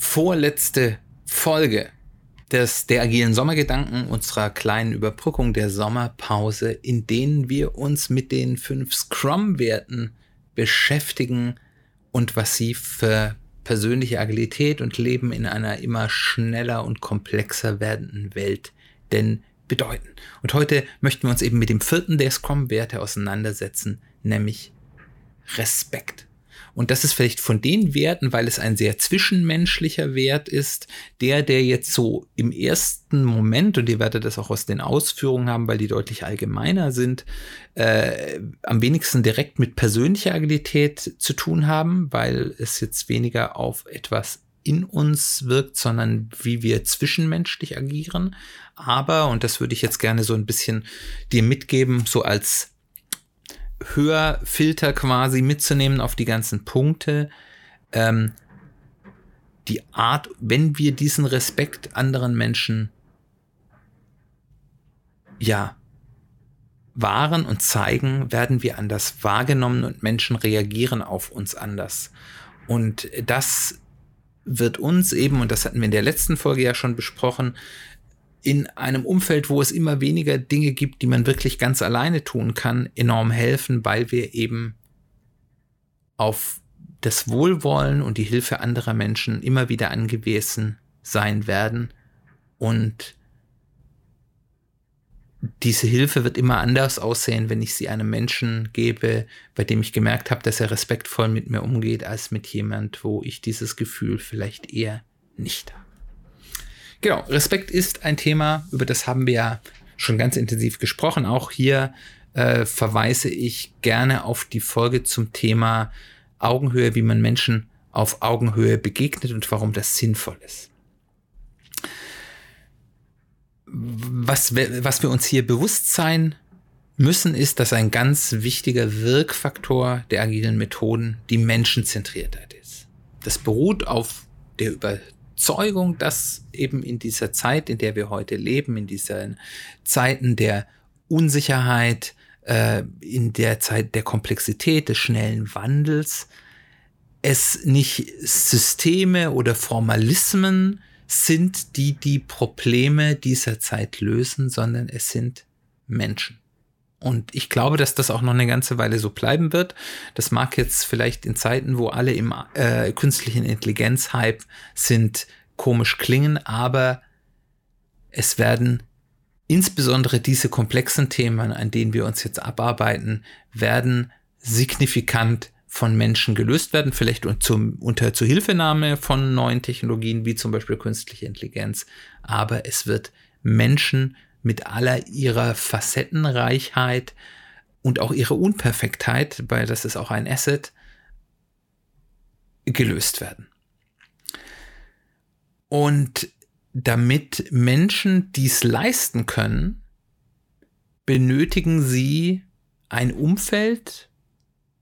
vorletzte Folge des, der agilen Sommergedanken unserer kleinen Überbrückung der Sommerpause, in denen wir uns mit den fünf Scrum-Werten beschäftigen und was sie für persönliche Agilität und Leben in einer immer schneller und komplexer werdenden Welt denn bedeuten. Und heute möchten wir uns eben mit dem vierten der Scrum-Werte auseinandersetzen, nämlich Respekt. Und das ist vielleicht von den Werten, weil es ein sehr zwischenmenschlicher Wert ist, der, der jetzt so im ersten Moment, und ihr werdet das auch aus den Ausführungen haben, weil die deutlich allgemeiner sind, äh, am wenigsten direkt mit persönlicher Agilität zu tun haben, weil es jetzt weniger auf etwas in uns wirkt, sondern wie wir zwischenmenschlich agieren. Aber, und das würde ich jetzt gerne so ein bisschen dir mitgeben, so als Hörfilter quasi mitzunehmen auf die ganzen Punkte. Ähm, die Art, wenn wir diesen Respekt anderen Menschen ja wahren und zeigen, werden wir anders wahrgenommen und Menschen reagieren auf uns anders. Und das wird uns eben, und das hatten wir in der letzten Folge ja schon besprochen, in einem Umfeld, wo es immer weniger Dinge gibt, die man wirklich ganz alleine tun kann, enorm helfen, weil wir eben auf das Wohlwollen und die Hilfe anderer Menschen immer wieder angewiesen sein werden. Und diese Hilfe wird immer anders aussehen, wenn ich sie einem Menschen gebe, bei dem ich gemerkt habe, dass er respektvoll mit mir umgeht, als mit jemand, wo ich dieses Gefühl vielleicht eher nicht habe. Genau, Respekt ist ein Thema, über das haben wir ja schon ganz intensiv gesprochen. Auch hier äh, verweise ich gerne auf die Folge zum Thema Augenhöhe, wie man Menschen auf Augenhöhe begegnet und warum das sinnvoll ist. Was, was wir uns hier bewusst sein müssen, ist, dass ein ganz wichtiger Wirkfaktor der agilen Methoden die Menschenzentriertheit ist. Das beruht auf der über Überzeugung, dass eben in dieser Zeit, in der wir heute leben, in diesen Zeiten der Unsicherheit, äh, in der Zeit der Komplexität, des schnellen Wandels, es nicht Systeme oder Formalismen sind, die die Probleme dieser Zeit lösen, sondern es sind Menschen. Und ich glaube, dass das auch noch eine ganze Weile so bleiben wird. Das mag jetzt vielleicht in Zeiten, wo alle im äh, künstlichen Intelligenz-Hype sind, komisch klingen, aber es werden insbesondere diese komplexen Themen, an denen wir uns jetzt abarbeiten, werden signifikant von Menschen gelöst werden, vielleicht zum, unter Zuhilfenahme von neuen Technologien wie zum Beispiel künstliche Intelligenz, aber es wird Menschen mit aller ihrer Facettenreichheit und auch ihrer Unperfektheit, weil das ist auch ein Asset, gelöst werden. Und damit Menschen dies leisten können, benötigen sie ein Umfeld,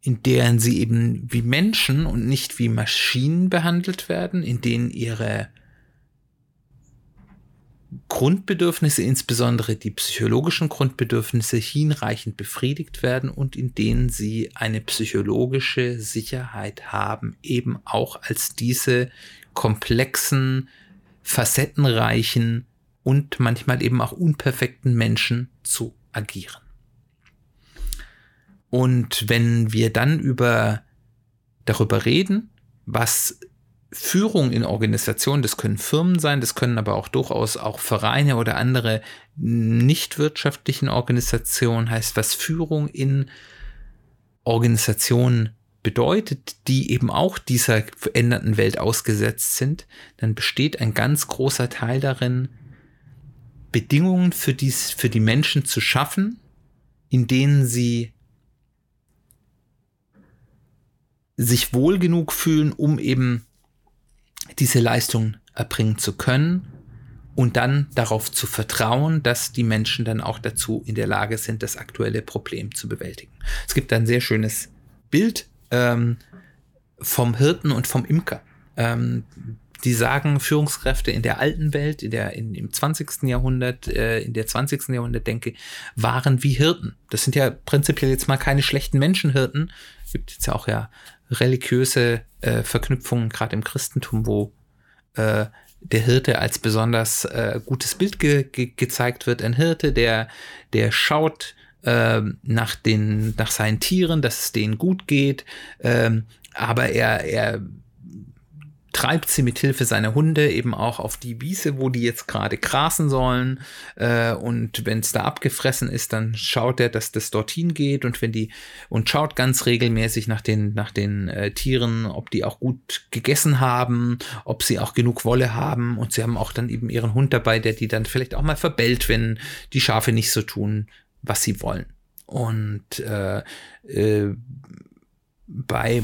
in deren sie eben wie Menschen und nicht wie Maschinen behandelt werden, in denen ihre Grundbedürfnisse, insbesondere die psychologischen Grundbedürfnisse, hinreichend befriedigt werden und in denen sie eine psychologische Sicherheit haben, eben auch als diese komplexen, facettenreichen und manchmal eben auch unperfekten Menschen zu agieren. Und wenn wir dann über darüber reden, was Führung in Organisationen, das können Firmen sein, das können aber auch durchaus auch Vereine oder andere nicht wirtschaftlichen Organisationen, heißt, was Führung in Organisationen bedeutet, die eben auch dieser veränderten Welt ausgesetzt sind, dann besteht ein ganz großer Teil darin, Bedingungen für, dies, für die Menschen zu schaffen, in denen sie sich wohl genug fühlen, um eben diese Leistung erbringen zu können und dann darauf zu vertrauen, dass die Menschen dann auch dazu in der Lage sind, das aktuelle Problem zu bewältigen. Es gibt ein sehr schönes Bild ähm, vom Hirten und vom Imker. Ähm, die sagen, Führungskräfte in der alten Welt, in der, in, im 20. Jahrhundert, äh, in der 20. Jahrhundert denke, waren wie Hirten. Das sind ja prinzipiell jetzt mal keine schlechten Menschenhirten. Es gibt jetzt ja auch ja religiöse äh, Verknüpfungen, gerade im Christentum, wo äh, der Hirte als besonders äh, gutes Bild ge ge gezeigt wird. Ein Hirte, der, der schaut äh, nach, den, nach seinen Tieren, dass es denen gut geht, ähm, aber er, er treibt sie mit Hilfe seiner Hunde eben auch auf die Wiese, wo die jetzt gerade grasen sollen. Äh, und wenn es da abgefressen ist, dann schaut er, dass das dorthin geht und wenn die und schaut ganz regelmäßig nach den nach den äh, Tieren, ob die auch gut gegessen haben, ob sie auch genug Wolle haben und sie haben auch dann eben ihren Hund dabei, der die dann vielleicht auch mal verbellt, wenn die Schafe nicht so tun, was sie wollen. Und äh, äh, bei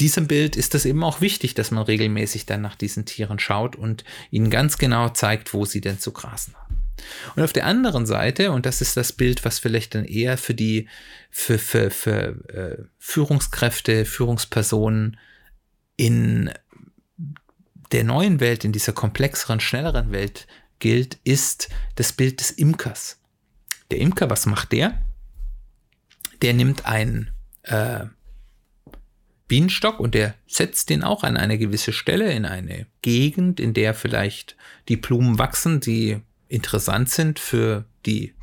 diesem Bild ist es eben auch wichtig, dass man regelmäßig dann nach diesen Tieren schaut und ihnen ganz genau zeigt, wo sie denn zu grasen haben. Und auf der anderen Seite, und das ist das Bild, was vielleicht dann eher für die, für, für, für äh, Führungskräfte, Führungspersonen in der neuen Welt, in dieser komplexeren, schnelleren Welt gilt, ist das Bild des Imkers. Der Imker, was macht der? Der nimmt ein äh, Bienenstock und der setzt den auch an eine gewisse Stelle in eine Gegend, in der vielleicht die Blumen wachsen, die interessant sind für die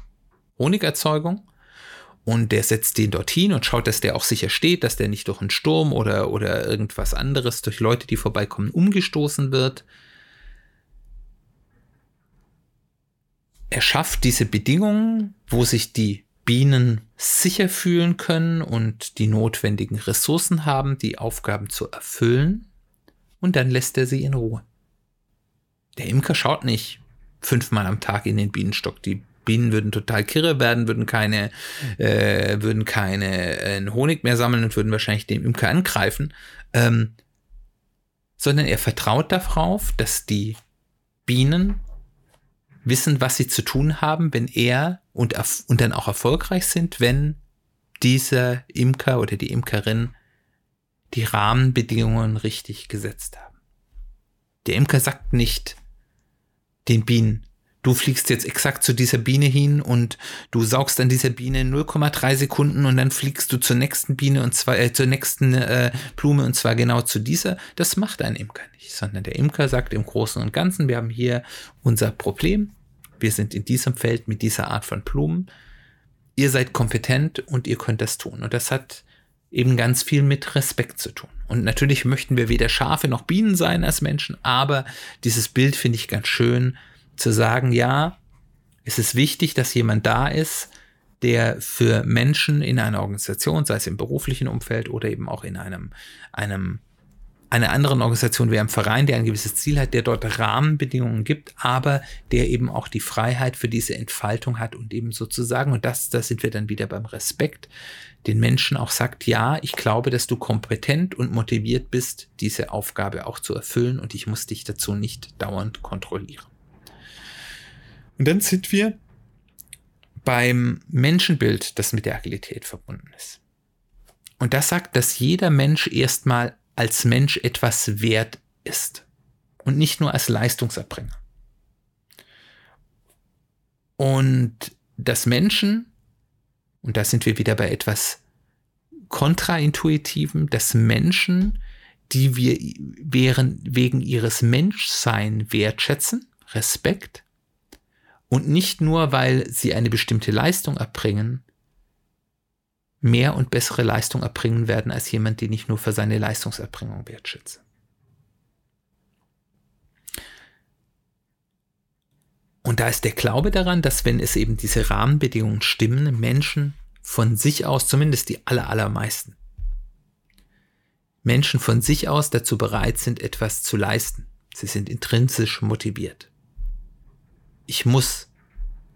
Honigerzeugung. Und der setzt den dorthin und schaut, dass der auch sicher steht, dass der nicht durch einen Sturm oder, oder irgendwas anderes, durch Leute, die vorbeikommen, umgestoßen wird. Er schafft diese Bedingungen, wo sich die Bienen sicher fühlen können und die notwendigen Ressourcen haben, die Aufgaben zu erfüllen, und dann lässt er sie in Ruhe. Der Imker schaut nicht fünfmal am Tag in den Bienenstock. Die Bienen würden total kirre werden, würden keine, äh, würden keine äh, Honig mehr sammeln und würden wahrscheinlich den Imker angreifen. Ähm, sondern er vertraut darauf, dass die Bienen wissen, was sie zu tun haben, wenn er und, und dann auch erfolgreich sind, wenn dieser Imker oder die Imkerin die Rahmenbedingungen richtig gesetzt haben. Der Imker sagt nicht den Bienen, du fliegst jetzt exakt zu dieser Biene hin und du saugst an dieser Biene 0,3 Sekunden und dann fliegst du zur nächsten Biene und zwar äh, zur nächsten äh, Blume und zwar genau zu dieser. Das macht ein Imker nicht, sondern der Imker sagt im Großen und Ganzen, wir haben hier unser Problem. Wir sind in diesem Feld mit dieser Art von Blumen. Ihr seid kompetent und ihr könnt das tun. Und das hat eben ganz viel mit Respekt zu tun. Und natürlich möchten wir weder Schafe noch Bienen sein als Menschen, aber dieses Bild finde ich ganz schön, zu sagen, ja, es ist wichtig, dass jemand da ist, der für Menschen in einer Organisation, sei es im beruflichen Umfeld oder eben auch in einem, einem einer anderen Organisation wie einem Verein, der ein gewisses Ziel hat, der dort Rahmenbedingungen gibt, aber der eben auch die Freiheit für diese Entfaltung hat und eben sozusagen, und das, da sind wir dann wieder beim Respekt, den Menschen auch sagt, ja, ich glaube, dass du kompetent und motiviert bist, diese Aufgabe auch zu erfüllen und ich muss dich dazu nicht dauernd kontrollieren. Und dann sind wir beim Menschenbild, das mit der Agilität verbunden ist. Und das sagt, dass jeder Mensch erstmal als Mensch etwas wert ist und nicht nur als Leistungserbringer. Und dass Menschen, und da sind wir wieder bei etwas kontraintuitivem, dass Menschen, die wir wegen ihres Menschsein wertschätzen, Respekt, und nicht nur, weil sie eine bestimmte Leistung erbringen, mehr und bessere Leistung erbringen werden als jemand, den ich nur für seine Leistungserbringung wertschätze. Und da ist der Glaube daran, dass wenn es eben diese Rahmenbedingungen stimmen, Menschen von sich aus, zumindest die aller, allermeisten, Menschen von sich aus dazu bereit sind, etwas zu leisten. Sie sind intrinsisch motiviert. Ich muss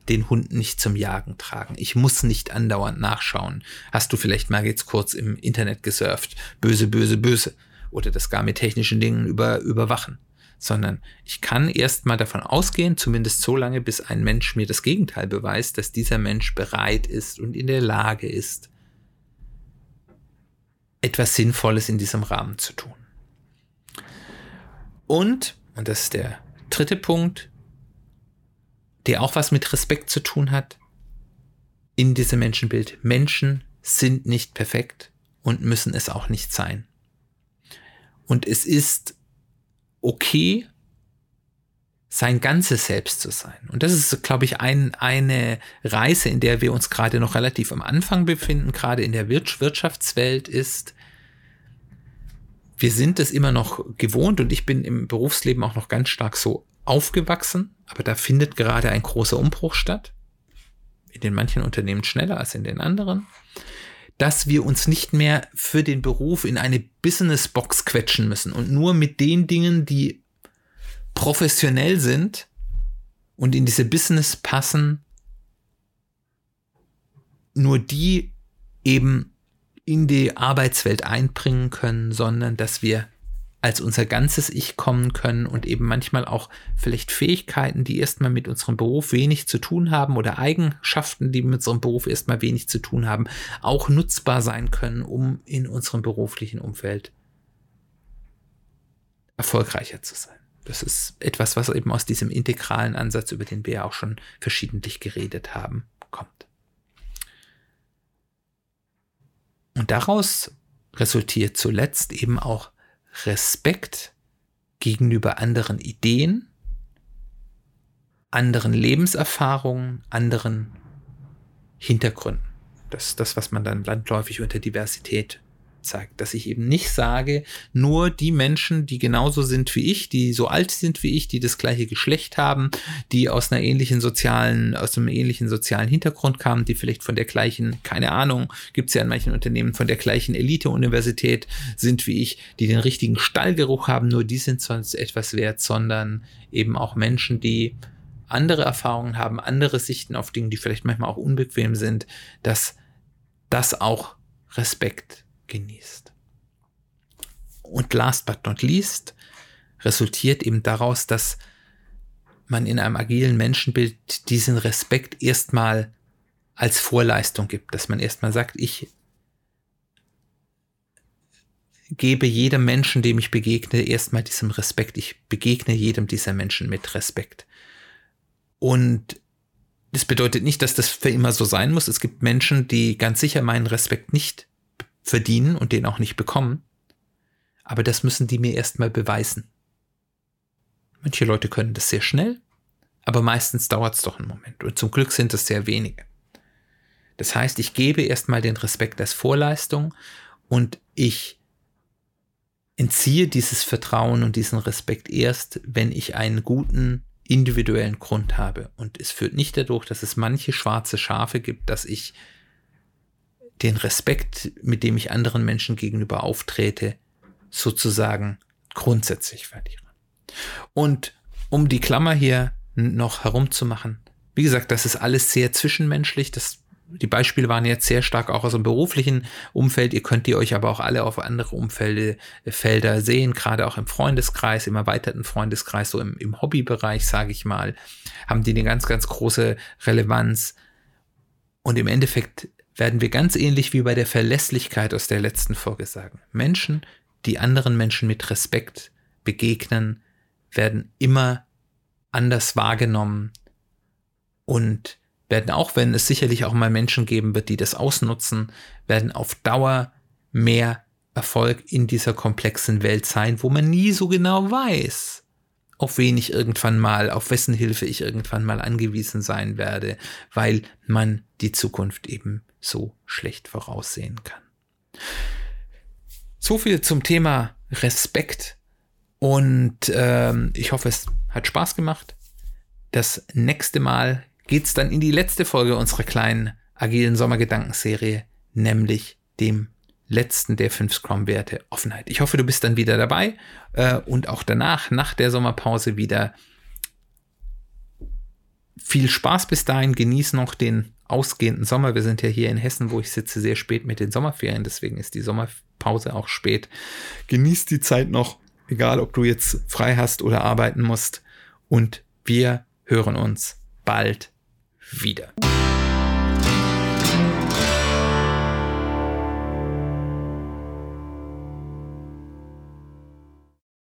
den Hund nicht zum Jagen tragen. Ich muss nicht andauernd nachschauen. Hast du vielleicht mal jetzt kurz im Internet gesurft? Böse, böse, böse. Oder das gar mit technischen Dingen über, überwachen. sondern ich kann erstmal davon ausgehen, zumindest so lange, bis ein Mensch mir das Gegenteil beweist, dass dieser Mensch bereit ist und in der Lage ist, etwas Sinnvolles in diesem Rahmen zu tun. Und, und das ist der dritte Punkt, der auch was mit Respekt zu tun hat, in diesem Menschenbild. Menschen sind nicht perfekt und müssen es auch nicht sein. Und es ist okay, sein ganzes Selbst zu sein. Und das ist, glaube ich, ein, eine Reise, in der wir uns gerade noch relativ am Anfang befinden, gerade in der Wirtschaftswelt ist. Wir sind es immer noch gewohnt und ich bin im Berufsleben auch noch ganz stark so aufgewachsen, aber da findet gerade ein großer Umbruch statt. In den manchen Unternehmen schneller als in den anderen dass wir uns nicht mehr für den Beruf in eine Businessbox quetschen müssen und nur mit den Dingen, die professionell sind und in diese Business passen, nur die eben in die Arbeitswelt einbringen können, sondern dass wir als unser ganzes Ich kommen können und eben manchmal auch vielleicht Fähigkeiten, die erstmal mit unserem Beruf wenig zu tun haben oder Eigenschaften, die mit unserem Beruf erstmal wenig zu tun haben, auch nutzbar sein können, um in unserem beruflichen Umfeld erfolgreicher zu sein. Das ist etwas, was eben aus diesem integralen Ansatz, über den wir ja auch schon verschiedentlich geredet haben, kommt. Und daraus resultiert zuletzt eben auch Respekt gegenüber anderen Ideen, anderen Lebenserfahrungen, anderen Hintergründen. Das ist das, was man dann landläufig unter Diversität zeigt, dass ich eben nicht sage, nur die Menschen, die genauso sind wie ich, die so alt sind wie ich, die das gleiche Geschlecht haben, die aus einer ähnlichen sozialen, aus einem ähnlichen sozialen Hintergrund kamen, die vielleicht von der gleichen, keine Ahnung, gibt es ja in manchen Unternehmen, von der gleichen Elite-Universität sind wie ich, die den richtigen Stallgeruch haben, nur die sind sonst etwas wert, sondern eben auch Menschen, die andere Erfahrungen haben, andere Sichten auf Dinge, die vielleicht manchmal auch unbequem sind, dass das auch Respekt genießt. Und last but not least resultiert eben daraus, dass man in einem agilen Menschenbild diesen Respekt erstmal als Vorleistung gibt, dass man erstmal sagt, ich gebe jedem Menschen, dem ich begegne, erstmal diesem Respekt. Ich begegne jedem dieser Menschen mit Respekt. Und das bedeutet nicht, dass das für immer so sein muss. Es gibt Menschen, die ganz sicher meinen Respekt nicht verdienen und den auch nicht bekommen. Aber das müssen die mir erstmal beweisen. Manche Leute können das sehr schnell, aber meistens dauert es doch einen Moment. Und zum Glück sind es sehr wenige. Das heißt, ich gebe erstmal den Respekt als Vorleistung und ich entziehe dieses Vertrauen und diesen Respekt erst, wenn ich einen guten individuellen Grund habe. Und es führt nicht dadurch, dass es manche schwarze Schafe gibt, dass ich den Respekt, mit dem ich anderen Menschen gegenüber auftrete, sozusagen grundsätzlich verliere. Und um die Klammer hier noch herumzumachen, wie gesagt, das ist alles sehr zwischenmenschlich. Das, die Beispiele waren jetzt sehr stark auch aus dem beruflichen Umfeld. Ihr könnt ihr euch aber auch alle auf andere Umfelde, äh, Felder sehen, gerade auch im Freundeskreis, im erweiterten Freundeskreis, so im, im Hobbybereich, sage ich mal, haben die eine ganz, ganz große Relevanz. Und im Endeffekt werden wir ganz ähnlich wie bei der Verlässlichkeit aus der letzten Folge sagen. Menschen, die anderen Menschen mit Respekt begegnen, werden immer anders wahrgenommen und werden auch, wenn es sicherlich auch mal Menschen geben wird, die das ausnutzen, werden auf Dauer mehr Erfolg in dieser komplexen Welt sein, wo man nie so genau weiß, auf wen ich irgendwann mal, auf wessen Hilfe ich irgendwann mal angewiesen sein werde, weil man die Zukunft eben so schlecht voraussehen kann. So viel zum Thema Respekt und ähm, ich hoffe, es hat Spaß gemacht. Das nächste Mal geht es dann in die letzte Folge unserer kleinen agilen Sommergedankenserie, nämlich dem letzten der fünf Scrum-Werte Offenheit. Ich hoffe, du bist dann wieder dabei äh, und auch danach, nach der Sommerpause wieder. Viel Spaß bis dahin, genieß noch den ausgehenden Sommer. Wir sind ja hier in Hessen, wo ich sitze, sehr spät mit den Sommerferien. Deswegen ist die Sommerpause auch spät. Genießt die Zeit noch egal ob du jetzt frei hast oder arbeiten musst. Und wir hören uns bald wieder.